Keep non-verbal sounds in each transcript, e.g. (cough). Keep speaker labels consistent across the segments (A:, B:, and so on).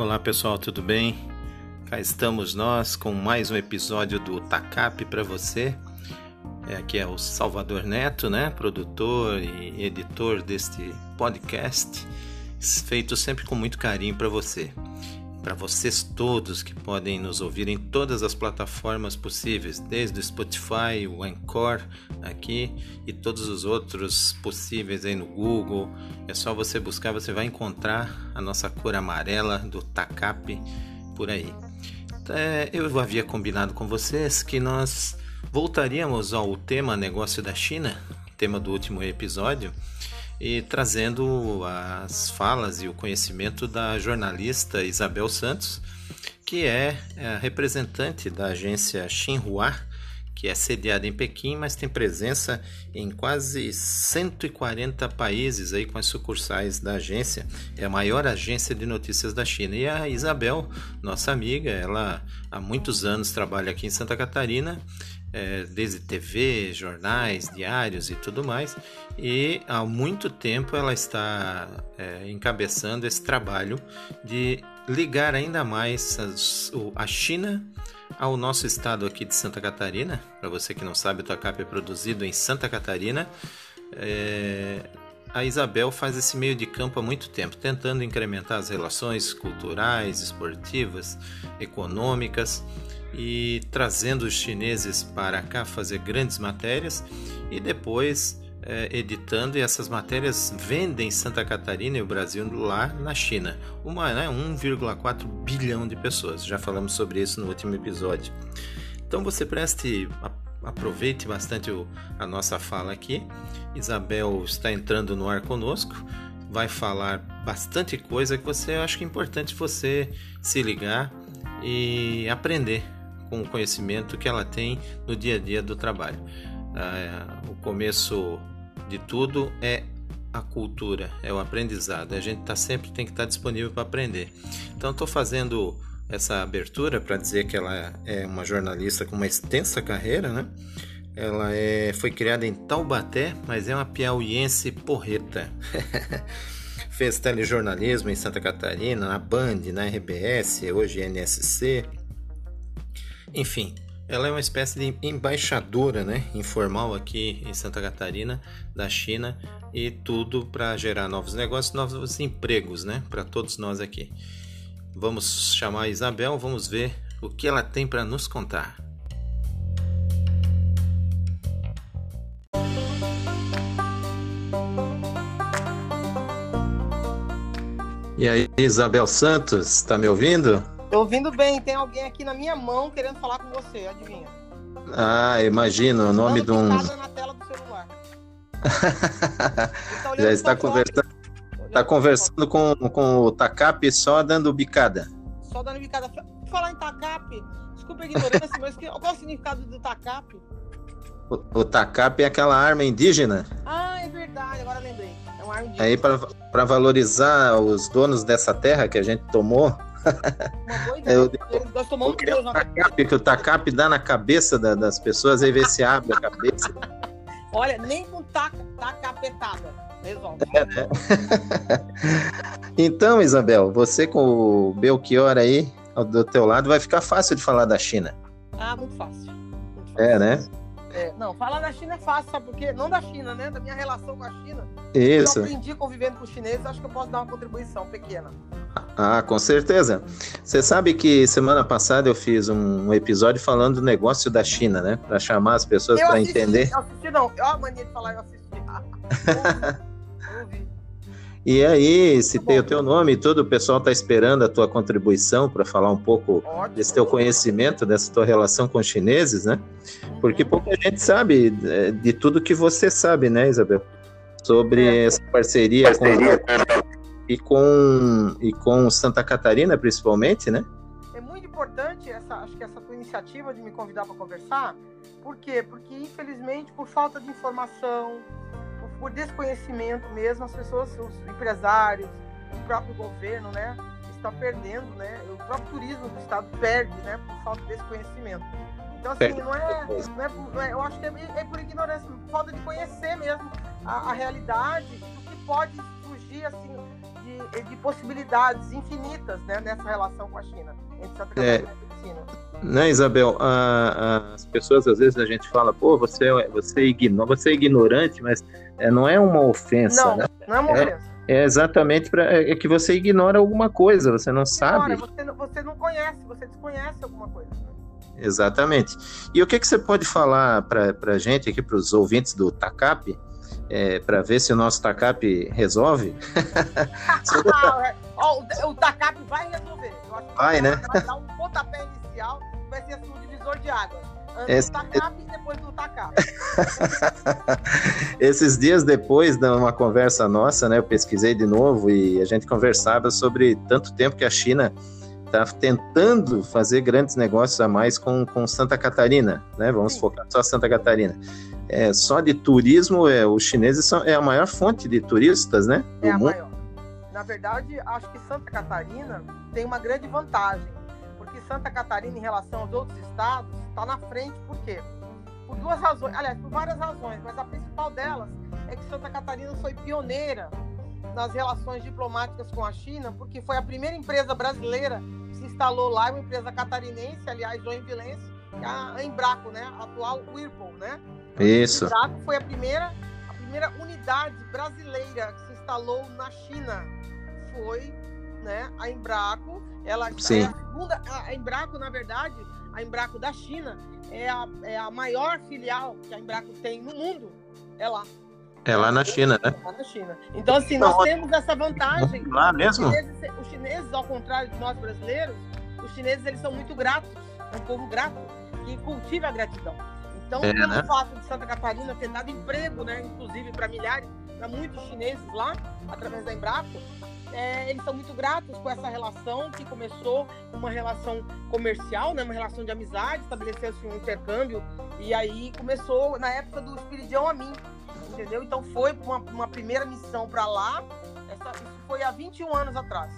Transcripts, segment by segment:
A: Olá pessoal, tudo bem? Cá estamos nós com mais um episódio do TACAP para você. É, aqui é o Salvador Neto, né? Produtor e editor deste podcast, feito sempre com muito carinho para você para vocês todos que podem nos ouvir em todas as plataformas possíveis, desde o Spotify, o Anchor aqui e todos os outros possíveis aí no Google. É só você buscar, você vai encontrar a nossa cor amarela do TACAP por aí. É, eu havia combinado com vocês que nós voltaríamos ao tema negócio da China, tema do último episódio e trazendo as falas e o conhecimento da jornalista Isabel Santos, que é a representante da agência Xinhua, que é sediada em Pequim, mas tem presença em quase 140 países aí com as sucursais da agência. É a maior agência de notícias da China. E a Isabel, nossa amiga, ela há muitos anos trabalha aqui em Santa Catarina é, desde TV, jornais, diários e tudo mais, e há muito tempo ela está é, encabeçando esse trabalho de ligar ainda mais as, a China ao nosso estado aqui de Santa Catarina. Para você que não sabe, o Tacap é produzido em Santa Catarina. É, a Isabel faz esse meio de campo há muito tempo, tentando incrementar as relações culturais, esportivas, econômicas e trazendo os chineses para cá fazer grandes matérias e depois é, editando e essas matérias vendem em Santa Catarina e o Brasil lá na China. Uma, né, 1,4 bilhão de pessoas. Já falamos sobre isso no último episódio. Então você preste, aproveite bastante o, a nossa fala aqui. Isabel está entrando no ar conosco. Vai falar bastante coisa que você acha que é importante você se ligar e aprender com o conhecimento que ela tem no dia a dia do trabalho. Ah, o começo de tudo é a cultura, é o aprendizado. A gente tá sempre tem que estar tá disponível para aprender. Então estou fazendo essa abertura para dizer que ela é uma jornalista com uma extensa carreira, né? Ela é, foi criada em Taubaté, mas é uma piauiense porreta. (laughs) Fez telejornalismo em Santa Catarina, na Band, na RBS, hoje NSC, enfim, ela é uma espécie de embaixadora né, informal aqui em Santa Catarina, da China, e tudo para gerar novos negócios, novos empregos né, para todos nós aqui. Vamos chamar a Isabel, vamos ver o que ela tem para nos contar. E aí, Isabel Santos, está me ouvindo?
B: Tô ouvindo bem, tem alguém aqui na minha mão querendo falar com você, adivinha?
A: Ah, imagino, o nome de um.
B: na tela do celular. (laughs)
A: tá Já está conversando. Está conversando com, com o Takap só dando bicada.
B: Só dando bicada. Falar em Takap, desculpa a ignorância, mas qual é o significado do Takap?
A: O, o Takap é aquela arma indígena.
B: Ah, é verdade, agora lembrei. É uma arma
A: indígena. Aí, para valorizar os donos dessa terra que a gente tomou, (laughs)
B: eu, Nós tomamos
A: duas na tacap, que o tacap dá na cabeça da, das pessoas, aí vê se abre a cabeça. (laughs)
B: Olha, nem com taca, tacapetada. Resolve. É, né?
A: então, Isabel, você com o Belchior aí do teu lado, vai ficar fácil de falar da China.
B: Ah, muito fácil.
A: Muito fácil. É, né?
B: É, não, falar da China é fácil, sabe por quê? Não da China, né? Da minha relação com a China.
A: Isso.
B: Eu aprendi convivendo com os chineses, acho que eu posso dar uma contribuição pequena.
A: Ah, com certeza. Você sabe que semana passada eu fiz um episódio falando do negócio da China, né? Para chamar as pessoas para entender.
B: Eu assisti, não. Olha a mania de falar, eu assisti. (laughs)
A: E aí, citei tá o teu nome e tudo, o pessoal está esperando a tua contribuição para falar um pouco Ótimo. desse teu conhecimento, dessa tua relação com os chineses, né? Porque uhum. pouca gente sabe é, de tudo que você sabe, né, Isabel? Sobre é. essa parceria, parceria. Com, e, com, e com Santa Catarina, principalmente, né?
B: É muito importante essa, acho que essa tua iniciativa de me convidar para conversar. Por quê? Porque, infelizmente, por falta de informação, por desconhecimento mesmo, as pessoas, os empresários, o próprio governo, né, está perdendo, né, o próprio turismo do estado perde, né, por falta desse conhecimento. Então, assim, não é, não é, não é eu acho que é, é, por ignorância, falta de conhecer mesmo a, a realidade do que pode surgir assim de, de, possibilidades infinitas né, nessa relação com a China, entre Santa Catarina é. e China.
A: Né, Isabel? as pessoas às vezes a gente fala, pô, você, é, você, é, ignora, você é ignorante, mas é, não é uma ofensa.
B: Não,
A: né?
B: não é uma é, ofensa.
A: É exatamente para é, que você ignora alguma coisa, você não sabe.
B: Você, você não conhece, você desconhece alguma coisa. Né?
A: Exatamente. E o que, que você pode falar para a gente aqui, para os ouvintes do TACAP, é, para ver se o nosso TACAP resolve? (laughs) (laughs)
B: o, o TACAP vai resolver.
A: vai, né?
B: Vai dar um pontapé inicial, vai ser assim, um divisor de águas. Antes Esse... do TACAP e depois do TACAP. (laughs)
A: Esses dias depois de uma conversa nossa, né, eu pesquisei de novo e a gente conversava sobre tanto tempo que a China está tentando fazer grandes negócios a mais com, com Santa Catarina, né? Vamos Sim. focar só Santa Catarina. É, só de turismo, é, os chineses são é a maior fonte de turistas, né?
B: é a mundo. maior. Na verdade, acho que Santa Catarina tem uma grande vantagem, Santa Catarina, em relação aos outros estados, está na frente, por quê? Por duas razões, aliás, por várias razões, mas a principal delas é que Santa Catarina foi pioneira nas relações diplomáticas com a China, porque foi a primeira empresa brasileira que se instalou lá, uma empresa catarinense, aliás, joinvilense, é a Embraco, né? A atual Whirlpool, né?
A: Isso.
B: A Embraco foi a primeira, a primeira unidade brasileira que se instalou na China. Foi, né? A Embraco, ela
A: Sim.
B: é a segunda, a Embraco, na verdade, a Embraco da China é a, é a maior filial que a Embraco tem no mundo, é lá.
A: É lá na China, né?
B: Lá na China. Então, assim, nós Não, temos essa vantagem.
A: Lá mesmo?
B: Os chineses, os chineses, ao contrário de nós brasileiros, os chineses eles são muito gratos. É um povo grato que cultiva a gratidão. Então, é, pelo né? fato de Santa Catarina ter dado emprego, né, inclusive para milhares, para muitos chineses lá, através da Embraco, é, eles são muito gratos com essa relação que começou uma relação comercial, né, uma relação de amizade, estabeleceu-se um intercâmbio e aí começou na época do Espiridião a mim, entendeu? Então foi uma, uma primeira missão para lá, essa, isso foi há 21 anos atrás.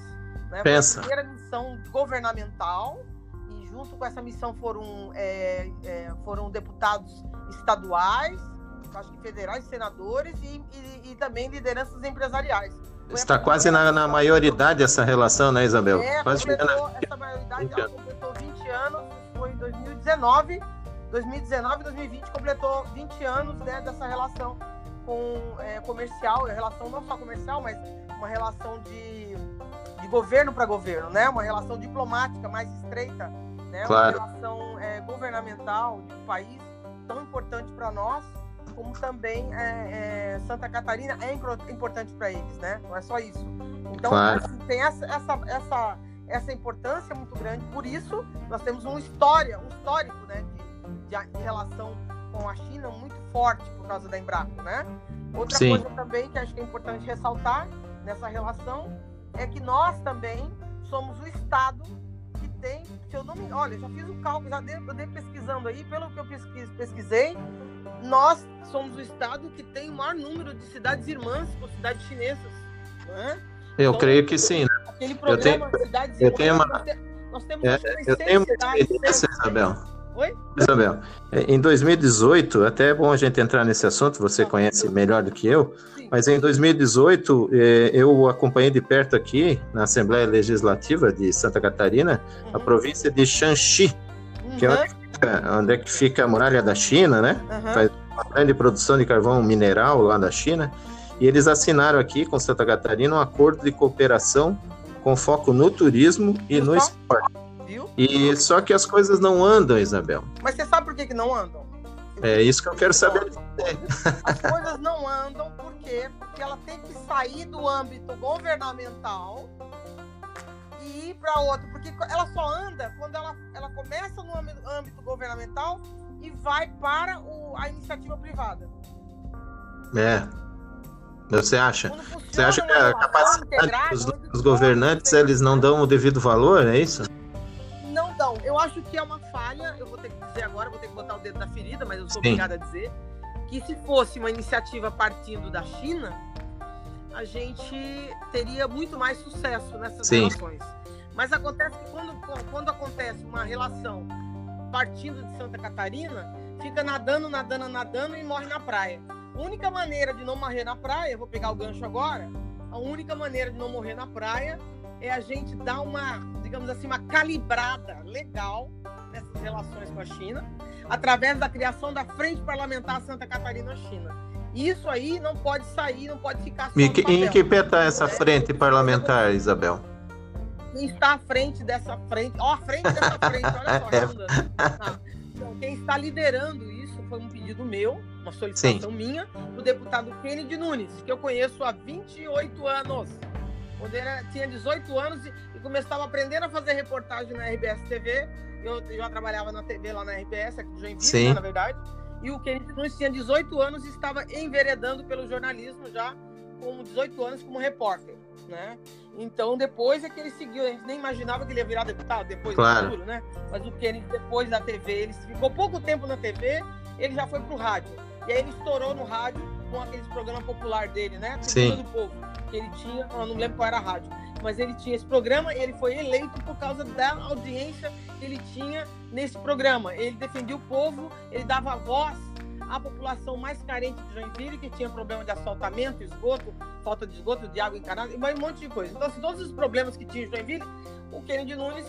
B: Né?
A: Pensa.
B: Foi a primeira missão governamental e junto com essa missão foram, é, é, foram deputados estaduais, acho que federais, senadores e, e, e também lideranças empresariais.
A: Está quase na, na, maioridade essa relação, né, Isabel?
B: É,
A: quase
B: completou, essa maioridade completou 20 anos, foi em 2019. 2019 2020 completou 20 anos né, dessa relação com é, comercial, relação não só comercial, mas uma relação de, de governo para governo, né? Uma relação diplomática mais estreita, né?
A: Claro.
B: Uma relação é, governamental de um país tão importante para nós, como também é, é Santa Catarina é importante para eles, né? Não é só isso. Então
A: claro.
B: assim, tem essa, essa, essa, essa importância muito grande. Por isso nós temos uma história, um histórico, né? De, de, de relação com a China muito forte por causa da Embraco, né? Outra
A: Sim.
B: coisa também que acho que é importante ressaltar nessa relação é que nós também somos o estado que tem, se eu não me, olha, já fiz o cálculo, já dei, eu dei pesquisando aí, pelo que eu pesquis, pesquisei, nós somos o estado que tem o maior número de cidades irmãs com cidades chinesas, né?
A: Eu então, creio que sim. Né?
B: Aquele programa eu tenho,
A: Cidades eu Tenho uma, nós, temos é, eu tenho uma experiência, Isabel.
B: Oi?
A: Isabel, é, em 2018, até é bom a gente entrar nesse assunto, você conhece melhor do que eu, mas em 2018 é, eu acompanhei de perto aqui, na Assembleia Legislativa de Santa Catarina, a uhum. província de Shanxi, que é onde, uhum. fica, onde é que fica a muralha da China, né? Uhum. Faz uma grande produção de carvão mineral lá da China, e eles assinaram aqui com Santa Catarina um acordo de cooperação com foco no turismo e no esporte
B: viu?
A: E só que as coisas não andam, Isabel.
B: Mas você sabe por que, que não andam?
A: É isso que eu quero saber.
B: As coisas não andam por quê? Porque ela tem que sair do âmbito governamental e ir para outro. Porque ela só anda quando ela, ela começa no âmbito, âmbito governamental e vai para o, a iniciativa privada.
A: É. Você acha? Você acha que a capacidade dos, dos governantes eles não dão o devido valor, é isso?
B: Não dão. Eu acho que é uma falha, eu vou ter que dizer agora, vou ter que botar o dedo na ferida, mas eu sou Sim. obrigada a dizer, que se fosse uma iniciativa partindo da China, a gente teria muito mais sucesso nessas Sim. relações. Mas acontece que quando, quando acontece uma relação partindo de Santa Catarina, fica nadando, nadando, nadando e morre na praia. A única maneira de não morrer na praia, vou pegar o gancho agora, a única maneira de não morrer na praia é a gente dar uma, digamos assim, uma calibrada legal nessas relações com a China, através da criação da Frente Parlamentar Santa Catarina-China. Isso aí não pode sair, não pode ficar
A: e Em que pé está essa frente parlamentar, Isabel?
B: Quem está à frente dessa frente, ó, à frente dessa (laughs) frente, olha só, então, quem está liderando isso foi um pedido meu, uma solicitação Sim. minha, do deputado Kennedy Nunes, que eu conheço há 28 anos. Quando ele tinha 18 anos e, e começava aprendendo a fazer reportagem na RBS TV, eu, eu já trabalhava na TV lá na RBS, aqui do Joinville, né, na verdade. E o Kennedy Nunes tinha 18 anos e estava enveredando pelo jornalismo já com 18 anos como repórter, né? Então depois é que ele seguiu, a gente nem imaginava que ele ia virar deputado depois
A: claro.
B: do futuro, né? Mas o Kennedy depois da TV, ele ficou pouco tempo na TV, ele já foi pro rádio. E aí ele estourou no rádio com aqueles programas popular dele, né? Do povo que ele tinha, eu não lembro qual era a rádio, mas ele tinha esse programa e ele foi eleito por causa da audiência que ele tinha nesse programa. Ele defendia o povo, ele dava voz à população mais carente de Joinville, que tinha problema de assaltamento, esgoto, falta de esgoto, de água encanada, e um monte de coisa. Então, assim, todos os problemas que tinha em Joinville, o Kennedy Nunes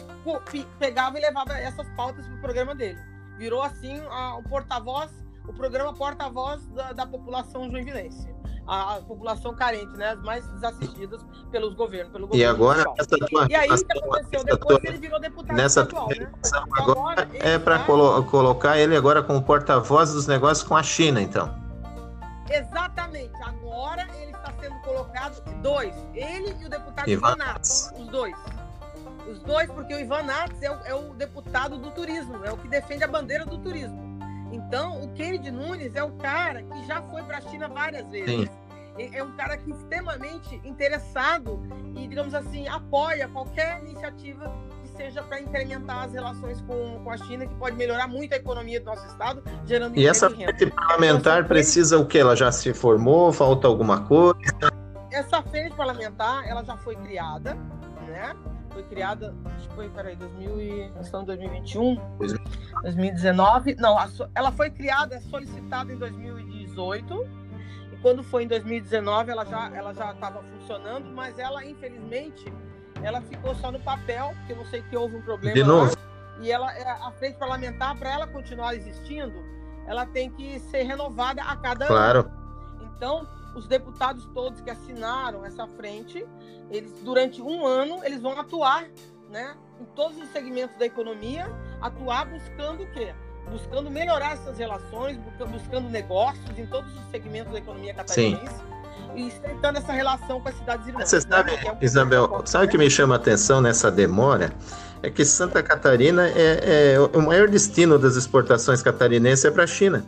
B: pegava e levava essas pautas para o programa dele. Virou, assim, o porta-voz, o programa porta-voz da, da população joinvilense a, a, população carente, né? As mais desassistidas pelos governos. Pelo
A: governo e agora, essa
B: tua, E aí, o que aconteceu? Depois tua, ele virou deputado
A: nessa estadual, né? Agora, agora é para tá... colo colocar ele agora como porta-voz dos negócios com a China, então.
B: Exatamente. Agora ele está sendo colocado dois. Ele e o deputado Ivan Nats, os dois. Os dois, porque o Ivan Nats é o, é o deputado do turismo, é o que defende a bandeira do turismo. Então, o Kennedy Nunes é o cara que já foi para a China várias vezes. Sim. É um cara que é extremamente interessado e, digamos assim, apoia qualquer iniciativa que seja para incrementar as relações com, com a China, que pode melhorar muito a economia do nosso estado, gerando
A: E essa frente parlamentar então, precisa o quê? Ela já se formou? Falta alguma coisa?
B: Essa frente parlamentar, ela já foi criada, né? Foi criada, acho que foi, peraí, 2000 e, nós estamos em 2021, 2019, não, ela foi criada, solicitada em 2018, e quando foi em 2019 ela já ela já estava funcionando, mas ela, infelizmente, ela ficou só no papel, porque eu não sei que houve um problema
A: De novo?
B: Lá, e ela, é, a frente parlamentar, para ela continuar existindo, ela tem que ser renovada a cada
A: claro.
B: ano. Então, os deputados todos que assinaram essa frente, eles durante um ano eles vão atuar, né, em todos os segmentos da economia, atuar buscando o quê? Buscando melhorar essas relações, buscando negócios em todos os segmentos da economia catarinense. Sim. E estreitando essa relação com as cidades irmãs.
A: Você sabe, né? é um Isabel, sabe o que me chama a atenção nessa demora? É que Santa Catarina é, é o maior destino das exportações catarinenses é para a China.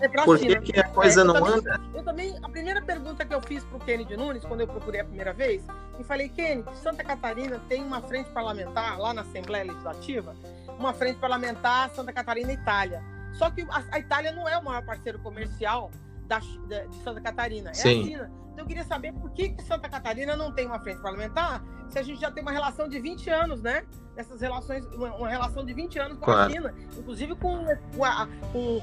B: É Por que, que a coisa é, não também, anda? Eu também, a primeira pergunta que eu fiz para o Kennedy Nunes, quando eu procurei a primeira vez, e falei, Kennedy, Santa Catarina tem uma frente parlamentar lá na Assembleia Legislativa, uma frente parlamentar Santa Catarina Itália. Só que a, a Itália não é o maior parceiro comercial da, de Santa Catarina, é Sim. a China. Então eu queria saber por que, que Santa Catarina não tem uma frente parlamentar, se a gente já tem uma relação de 20 anos, né? essas relações, uma, uma, relação de 20 anos com claro. a China, inclusive com, com, a, com,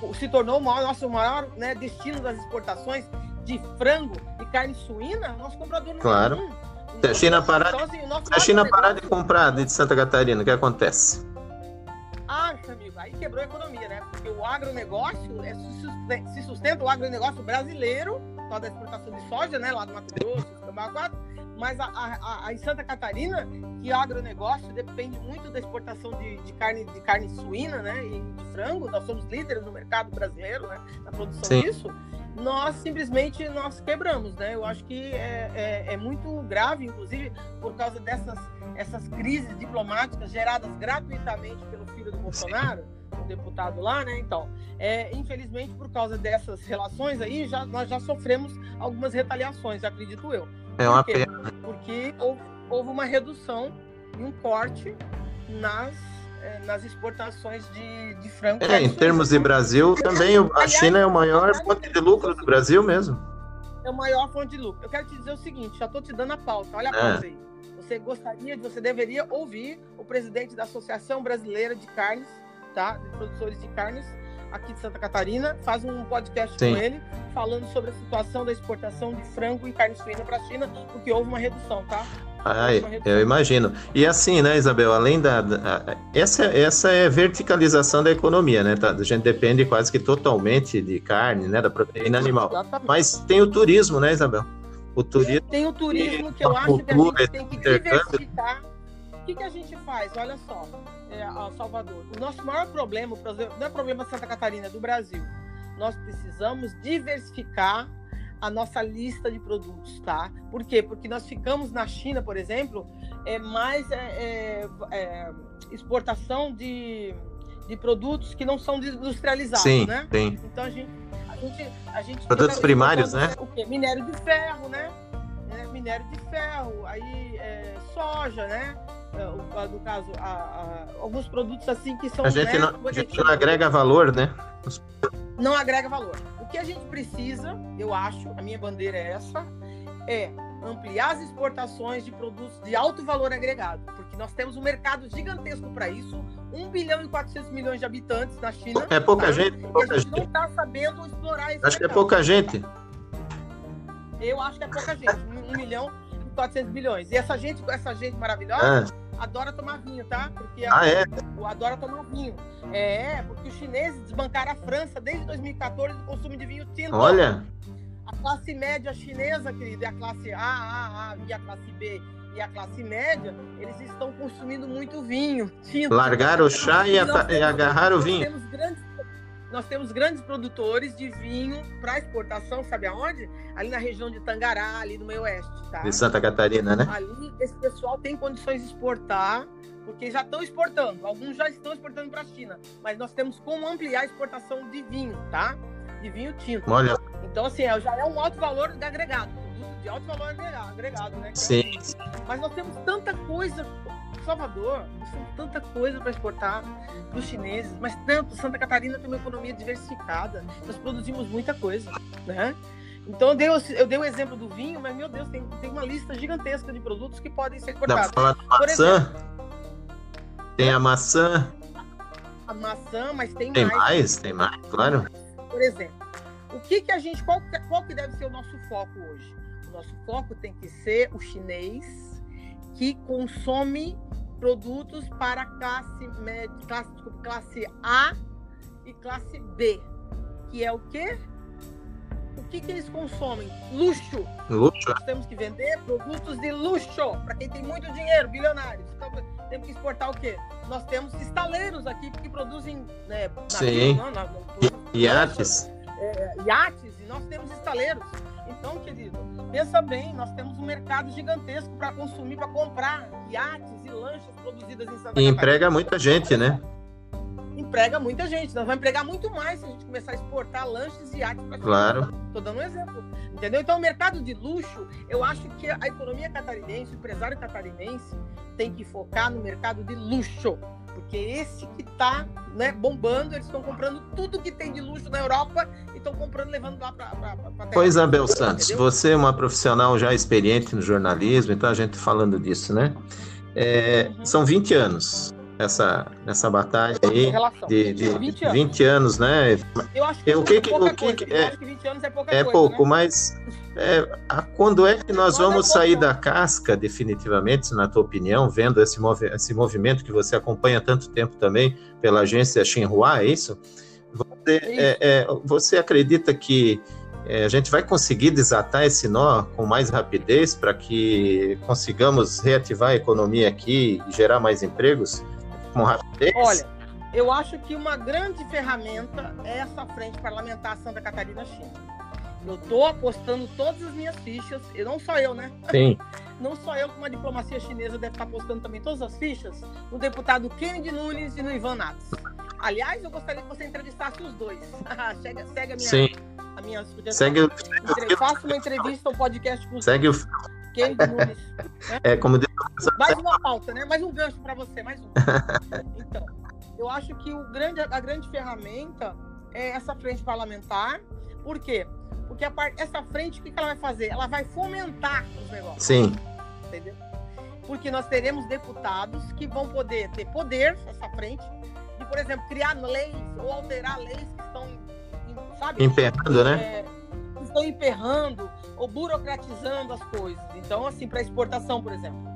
B: com, se tornou o maior, nosso maior né, destino das exportações de frango e carne suína, nosso comprador
A: não claro. Um. Se a China parar, então, assim, se a China parar de comprar de Santa Catarina, o que acontece?
B: Ah, aí quebrou a economia, né? Porque o agronegócio é, se sustenta o agronegócio brasileiro, só da exportação de soja, né? Lá do Mato Grosso, Cambau 4, mas a, a, a, em Santa Catarina, que o agronegócio depende muito da exportação de, de, carne, de carne suína né, e de frango, nós somos líderes no mercado brasileiro né, na produção Sim. disso, nós simplesmente nós quebramos. Né? Eu acho que é, é, é muito grave, inclusive, por causa dessas essas crises diplomáticas geradas gratuitamente pelo filho do Bolsonaro. O deputado lá, né? Então, é, infelizmente, por causa dessas relações aí, já, nós já sofremos algumas retaliações, acredito eu.
A: É uma pena.
B: Porque houve, houve uma redução e um corte nas é, nas exportações de, de frango.
A: É, em termos de Brasil, também a China é o maior fonte de lucro do Brasil mesmo.
B: É o maior fonte de lucro. Eu quero te dizer o seguinte, já estou te dando a pauta, olha a é. pauta aí. Você gostaria, você deveria ouvir presidente da Associação Brasileira de Carnes, tá? De produtores de carnes, aqui de Santa Catarina, faz um podcast
A: Sim.
B: com ele, falando sobre a situação da exportação de frango e carne suína para a China, porque houve uma redução, tá?
A: Ah, eu imagino. E assim, né, Isabel, além da. da- essa, essa é verticalização da economia, né? Tá? A gente depende quase que totalmente de carne, né? Da proteína animal.
B: Exatamente.
A: Mas tem o turismo, né, Isabel? O turismo.
B: Tem o turismo que eu acho que a gente tem que diversificar. O que, que a gente faz? Olha só, é, Salvador. O nosso maior problema, não é problema de Santa Catarina, é do Brasil. Nós precisamos diversificar a nossa lista de produtos, tá? Por quê? Porque nós ficamos na China, por exemplo, é mais é, é, é, exportação de, de produtos que não são industrializados,
A: Sim,
B: né?
A: sim.
B: Então a gente, a gente, a gente
A: Produtos primários,
B: exportando O quê? Minério de ferro, né? É, Minério de ferro, aí é, soja, né? É, No caso, a- a- alguns produtos assim que são.
A: A gente,
B: né,
A: não, a gente não agrega valor, né?
B: não agrega valor. O que a gente precisa, eu acho, a minha bandeira é essa, é ampliar as exportações de produtos de alto valor agregado, porque nós temos um mercado gigantesco para isso, 1 bilhão e 400 milhões de habitantes na China.
A: É pouca
B: tá?
A: gente,
B: E a
A: pouca
B: gente não
A: gente.
B: está sabendo explorar esse
A: Acho que é
B: mercado.
A: pouca gente.
B: Eu acho que é pouca gente, 1 milhão e 400 bilhões. E essa gente, essa gente maravilhosa,
A: Ah,
B: adora tomar vinho, tá? Porque a-
A: ah, é?
B: adora tomar vinho. É, porque os chineses desbancaram a França desde 2014 do consumo de vinho tinto.
A: Olha,
B: A classe média chinesa, querido, e a classe A, A, A e a classe B e a classe média, eles estão consumindo muito vinho tinto.
A: largaram o chá e, ata- e agarraram o vinho.
B: Nós temos grandes produtores de vinho para exportação, sabe aonde? Ali na região de Tangará, ali no meio oeste, tá?
A: De Santa Catarina, né?
B: Ali esse pessoal tem condições de exportar, porque já estão exportando. Alguns já estão exportando para a China, mas nós temos como ampliar a exportação de vinho, tá? De vinho tinto.
A: Olha,
B: Então, assim, é- já é um alto valor agregado, produto de alto valor agrega- agregado, né?
A: Sim.
B: Mas nós temos tanta coisa, Salvador, nós temos tanta coisa para exportar dos chineses, mas tanto, Santa Catarina tem uma economia diversificada, nós produzimos muita coisa, né? Então, eu dei, o- eu dei o exemplo do vinho, mas, meu Deus, tem, tem uma lista gigantesca de produtos que podem ser
A: Dá pra
B: exportados.
A: da
B: Por
A: maçã? Tem a maçã.
B: A maçã, mas tem,
A: Tem
B: mais.
A: mais? Tem mais, claro.
B: Por exemplo, o que que a gente, qual, qual que deve ser o nosso foco hoje? O nosso foco tem que ser o chinês que consome produtos para classe média, classe, classe A e classe B, que é o quê? O que que eles consomem? Luxo.
A: Luxo.
B: Nós temos que vender produtos de luxo para quem tem muito dinheiro, bilionários. Então, temos que exportar o quê? Nós temos estaleiros aqui que produzem né, navios,
A: Sim.
B: não, não, não,
A: Iates.
B: é, iates e nós temos estaleiros. Então, querido, pensa bem, nós temos um mercado gigantesco para consumir, para comprar iates e lanchas produzidas em Santa
A: E
B: Catarina.
A: emprega muita gente, né?
B: Emprega muita gente. Nós vamos empregar muito mais se a gente começar a exportar lanches e iates para
A: Claro.
B: Estou dando um exemplo. Entendeu? Então, o mercado de luxo, eu acho que a economia catarinense, o empresário catarinense, tem que focar no mercado de luxo. Porque esse que está né, bombando, eles estão comprando tudo que tem de luxo na Europa e estão comprando, levando lá para a.
A: Pois, Abel Santos,
B: Entendeu?
A: você é uma profissional já experiente no jornalismo, então a gente falando disso, né? É,
B: Uhum.
A: São 20 anos essa, essa batalha aí. De, de
B: 20 anos.
A: 20 anos, né?
B: Eu acho que,
A: É, o que
B: é
A: o que é-
B: acho que 20 anos é
A: É
B: coisa.
A: pouco,
B: né?
A: mas é, a- quando é que nós
B: é
A: vamos sair da casca, definitivamente, na tua opinião, vendo esse, movi- esse movimento que você acompanha há tanto tempo também pela agência Xinhua, é isso? Você, é, é, você acredita que é, a gente vai conseguir desatar esse nó com mais rapidez para que consigamos reativar a economia aqui e gerar mais empregos com rapidez?
B: Olha, eu acho que uma grande ferramenta é essa frente parlamentar Santa Catarina-China. Eu estou apostando todas as minhas fichas, e não só eu, né?
A: Sim, (laughs)
B: Não só eu, como a diplomacia chinesa deve estar apostando também todas as fichas no deputado Kennedy Nunes e no Ivan Nats. Aliás, eu gostaria que você entrevistasse os dois. (laughs) segue, segue a minha,
A: sim.
B: a minha.
A: Segue,
B: Faça uma entrevista, um podcast com o
A: segue o.
B: Kennedy Nunes. (laughs)
A: É, como
B: Mais uma pauta, né? Mais um gancho para você, mais um. (laughs) Então, eu acho que o grande, a grande ferramenta é essa frente parlamentar. Por quê? Porque a essa frente, o que que ela vai fazer? Ela vai fomentar os negócios,
A: Sim,
B: entendeu? Porque nós teremos deputados que vão poder ter poder, essa frente, de por exemplo, criar leis ou alterar leis que estão, sabe?
A: Emperrando, né? É,
B: estão emperrando ou burocratizando as coisas. Então, assim, para exportação, por exemplo.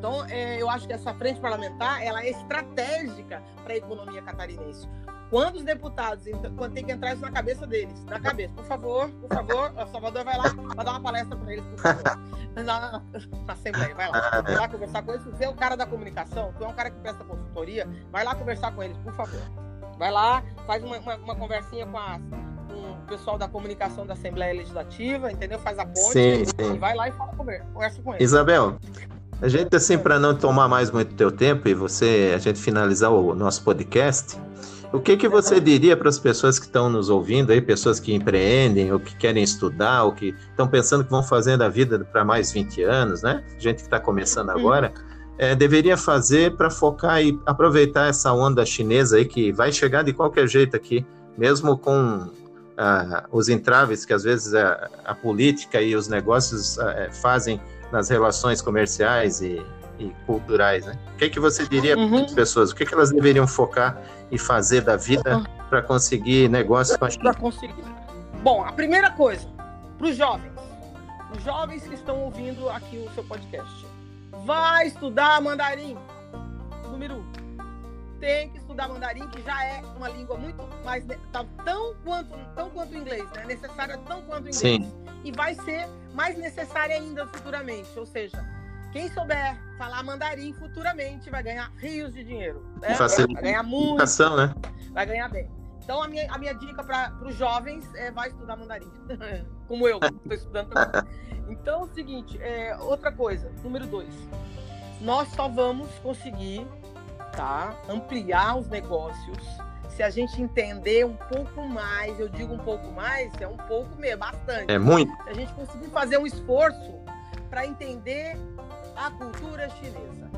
B: Então, é, eu acho que essa frente parlamentar ela é estratégica para a economia catarinense. Quando os deputados, quando tem que entrar isso na cabeça deles, na cabeça, por favor, por favor, o Salvador vai lá, vai dar uma palestra para eles, por favor. Na, Assembleia, vai lá. Vai lá conversar com eles. Você é o cara da comunicação, tu é um cara que presta consultoria, vai lá conversar com eles, por favor. Vai lá, faz uma, uma, uma conversinha com, com, o pessoal da comunicação da Assembleia Legislativa, entendeu? Faz a ponte sim, sim. vai lá e fala, conversa com eles.
A: Isabel, a gente, assim, para não tomar mais muito teu tempo e você, a gente finalizar o nosso podcast, o que, que você diria para as pessoas que estão nos ouvindo aí, pessoas que empreendem, ou que querem estudar, ou que estão pensando que vão fazer da vida para mais 20 anos, né? Gente que está começando agora, é, deveria fazer para focar e aproveitar essa onda chinesa aí que vai chegar de qualquer jeito aqui, mesmo com ah, os entraves que às vezes a, a política e os negócios ah, fazem nas relações comerciais e, e culturais, né? O que, que você diria uhum. para as pessoas? O que, que elas deveriam focar e fazer da vida uhum. para conseguir negócio com a China? Para conseguir.
B: Bom, a primeira coisa, para os jovens, os jovens que estão ouvindo aqui o seu podcast, vai estudar mandarim. Número um. Tem que estudar mandarim, que já é uma língua muito mais tá, tão quanto tão quanto o inglês, né? Necessária tão quanto o inglês. Sim. E vai ser mais necessária ainda futuramente, ou seja, quem souber falar mandarim futuramente vai ganhar rios de dinheiro. Né? Vai ganhar muito. Né? Vai ganhar bem. Então, a minha, a minha dica para os jovens é vai estudar mandarim. (laughs) Como eu, estou estudando também. (laughs) Então, é o seguinte, é, outra coisa, número dois. Nós só vamos conseguir tá, ampliar os negócios se a gente entender um pouco mais. Eu digo um pouco mais, é um pouco mesmo, bastante.
A: É muito.
B: Se a gente conseguir fazer um esforço para entender a cultura chinesa.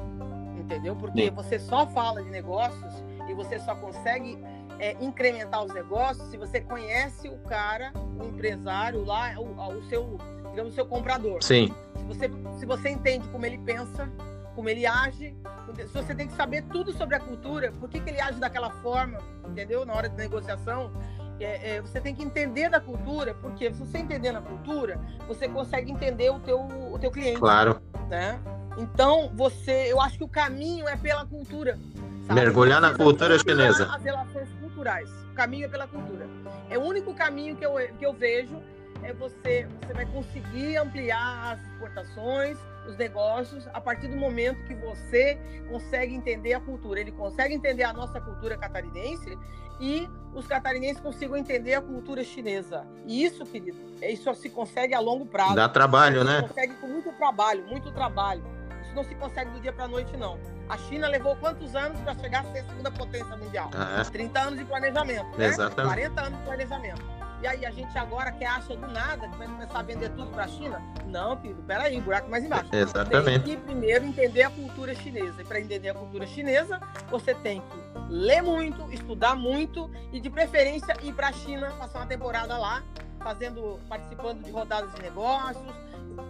B: Entendeu? Porque Sim. você só fala de negócios e você só consegue é, incrementar os negócios se você conhece o cara, o empresário lá, o, o seu, digamos, o seu comprador.
A: Sim.
B: Se você, se você entende como ele pensa, como ele age, se você tem que saber tudo sobre a cultura, por que, que ele age daquela forma, entendeu? Na hora de negociação, é, é, você tem que entender da cultura, porque se você entender na cultura, você consegue entender o teu, o teu cliente.
A: Claro.
B: Né? Então, você, eu acho que o caminho é pela cultura.
A: Sabe? Mergulhar na cultura chinesa.
B: As relações culturais. O caminho é pela cultura. É o único caminho que eu, que eu vejo é você, você vai conseguir ampliar as exportações, os negócios, a partir do momento que você consegue entender a cultura. Ele consegue entender a nossa cultura catarinense e os catarinenses consigam entender a cultura chinesa. E isso, querido, isso se consegue a longo prazo.
A: Dá trabalho, né?
B: Consegue com muito trabalho, muito trabalho. Isso não se consegue do dia para a noite, não. A China levou quantos anos para chegar a ser a segunda potência mundial? Ah, 30 anos de planejamento. Né?
A: Exatamente.
B: 40 anos de planejamento. E aí a gente agora que acha do nada que vai começar a vender tudo para a China? Não, querido, peraí, buraco mais embaixo.
A: Exatamente.
B: Tem que primeiro entender a cultura chinesa. E para entender a cultura chinesa, você tem que ler muito, estudar muito e de preferência ir para a China, passar uma temporada lá, fazendo, participando de rodadas de negócios.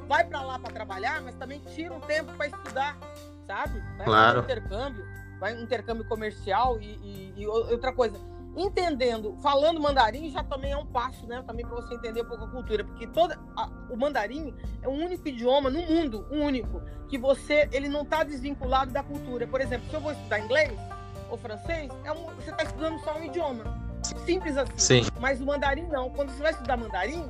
B: Vai para lá para trabalhar, mas também tira um tempo para estudar, sabe? Vai
A: claro.
B: um intercâmbio, vai um intercâmbio comercial e, e, e outra coisa entendendo, falando mandarim já também é um passo, né? Também para você entender um pouco a cultura, porque toda a, o mandarim é o único idioma no mundo, único que você ele não está desvinculado da cultura. Por exemplo, se eu vou estudar inglês ou francês, é um, você está estudando só um idioma, simples assim.
A: Sim.
B: Mas o mandarim não. Quando você vai estudar mandarim,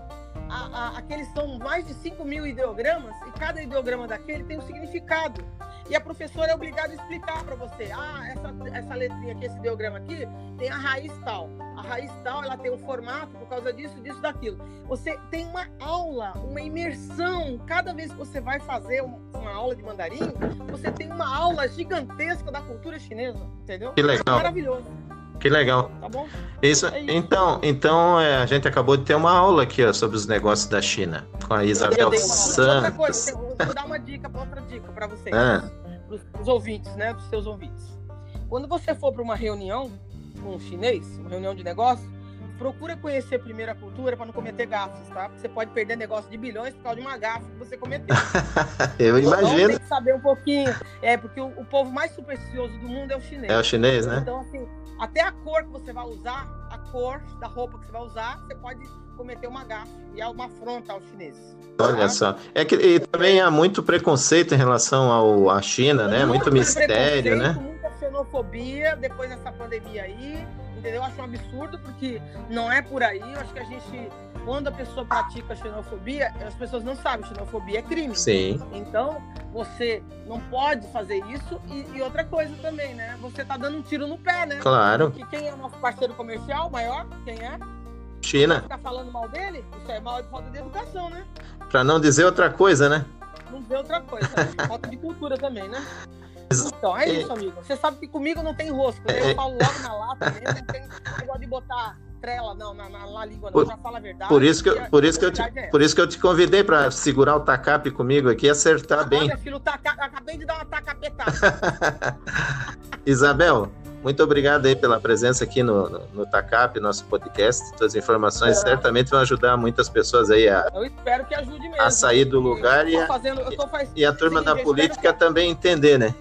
B: a, a, aqueles são mais de 5 mil ideogramas e cada ideograma daquele tem um significado. E a professora é obrigada a explicar para você: ah, essa, essa letrinha aqui, esse ideograma aqui, tem a raiz tal. A raiz tal, ela tem um formato por causa disso, disso, daquilo. Você tem uma aula, uma imersão. Cada vez que você vai fazer uma aula de mandarim, você tem uma aula gigantesca da cultura chinesa, entendeu?
A: Que legal.
B: É maravilhoso.
A: Que legal.
B: Tá bom?
A: Isso, é isso. Então, então é, a gente acabou de ter uma aula aqui ó, sobre os negócios da China com a Isabel Santos. Outra coisa,
B: vou dar uma dica, outra dica para vocês, ah. para os ouvintes, né, para os seus ouvintes. Quando você for para uma reunião com um chinês, uma reunião de negócio, procura conhecer primeiro a cultura para não cometer gafes, tá? Você pode perder negócio de bilhões por causa de uma gafe que você cometeu. (laughs)
A: Eu então, imagino. Tem
B: que saber um pouquinho. É, porque o, o, povo mais supersticioso do mundo é o chinês.
A: É o chinês, né?
B: Então, assim, até a cor que você vai usar, a cor da roupa que você vai usar, você pode cometer uma gafe e é uma afronta aos chineses.
A: Olha tá? só. É que e também há muito preconceito em relação ao, à China, né? Muito, muito mistério, né?
B: Muita xenofobia depois dessa pandemia aí, entendeu? Eu acho um absurdo, porque não é por aí. Eu acho que a gente, quando a pessoa pratica xenofobia, as pessoas não sabem, xenofobia é crime.
A: Sim.
B: Então, você não pode fazer isso. E, e outra coisa também, né? Você tá dando um tiro no pé, né?
A: Claro.
B: Porque quem é o nosso parceiro comercial maior? Quem é?
A: China.
B: Ficar falando mal dele? Isso é mal de falta de educação, né?
A: Pra não dizer outra coisa, né?
B: Não dizer outra coisa. falta de cultura também, né? Então, é isso, amigo. Você sabe que comigo não tem rosco, né? Eu é. falo logo na lata mesmo, não tem negócio de botar trela não, na, na, na língua, não. Por, já fala a verdade.
A: Por isso que, eu, por isso que, eu te, é por isso que eu te convidei para segurar o tacape comigo aqui e acertar ah, bem.
B: Filho, taca, acabei de dar uma tacapetada. (laughs)
A: Isabel, muito obrigado aí pela presença aqui no, no, no TACAP, nosso podcast. Suas informações é. certamente vão ajudar muitas pessoas aí a,
B: eu espero que ajude mesmo,
A: a sair do lugar e a, fazendo, faz... e a turma Sim, da política que... também entender, né?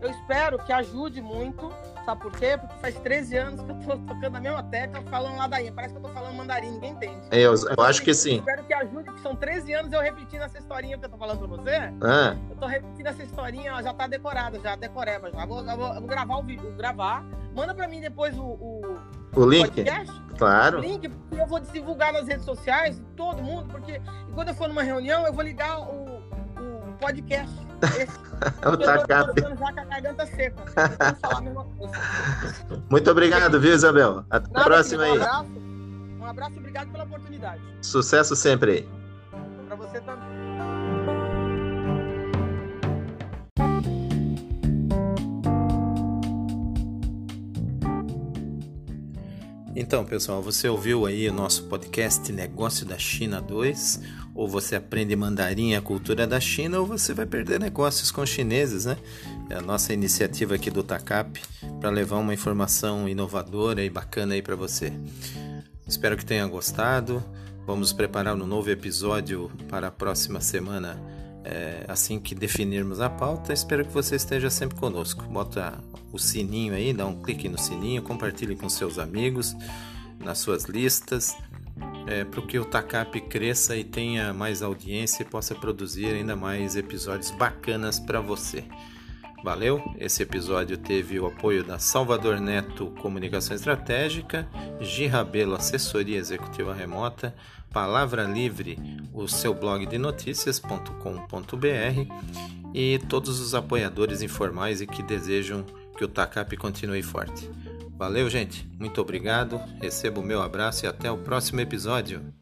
B: Eu espero que ajude muito, sabe por quê? Porque faz 13 anos que eu tô tocando a mesma tecla, falando ladainha. Parece que eu tô falando mandarim, ninguém entende.
A: Eu, eu acho que sim. Eu
B: espero que ajude, que são 13 anos eu repetindo essa historinha que eu tô falando pra você.
A: Ah.
B: Eu tô repetindo essa historinha, ela já tá decorada, já decoreba já. Vou, vou, vou gravar o vídeo, gravar. Manda pra mim depois o, o,
A: o link? Podcast,
B: claro. O link, porque eu vou divulgar nas redes sociais, todo mundo, porque quando eu for numa reunião, eu vou ligar o, o podcast.
A: É (laughs) o TACAP. Muito obrigado, viu, Isabel? Até Nada, a próxima aí. Um
B: abraço, um abraço e obrigado pela oportunidade.
A: Sucesso sempre aí.
B: Para você também.
A: Então, pessoal, você ouviu aí o nosso podcast Negócio da China 2? Ou você aprende mandarim, a cultura da China, ou você vai perder negócios com chineses, né? É a nossa iniciativa aqui do TACAP para levar uma informação inovadora e bacana aí para você. Espero que tenha gostado. Vamos preparar um novo episódio para a próxima semana. É, assim que definirmos a pauta, espero que você esteja sempre conosco. Bota o sininho aí, dá um clique no sininho, compartilhe com seus amigos, nas suas listas, é, para que o TACAP cresça e tenha mais audiência e possa produzir ainda mais episódios bacanas para você. Valeu? Esse episódio teve o apoio da Salvador Neto Comunicação Estratégica, Girabelo Assessoria Executiva Remota, Palavra Livre, o seu blog de notícias.com.br e todos os apoiadores informais e que desejam que o TACAP continue forte. Valeu, gente. Muito obrigado. Receba o meu abraço e até o próximo episódio.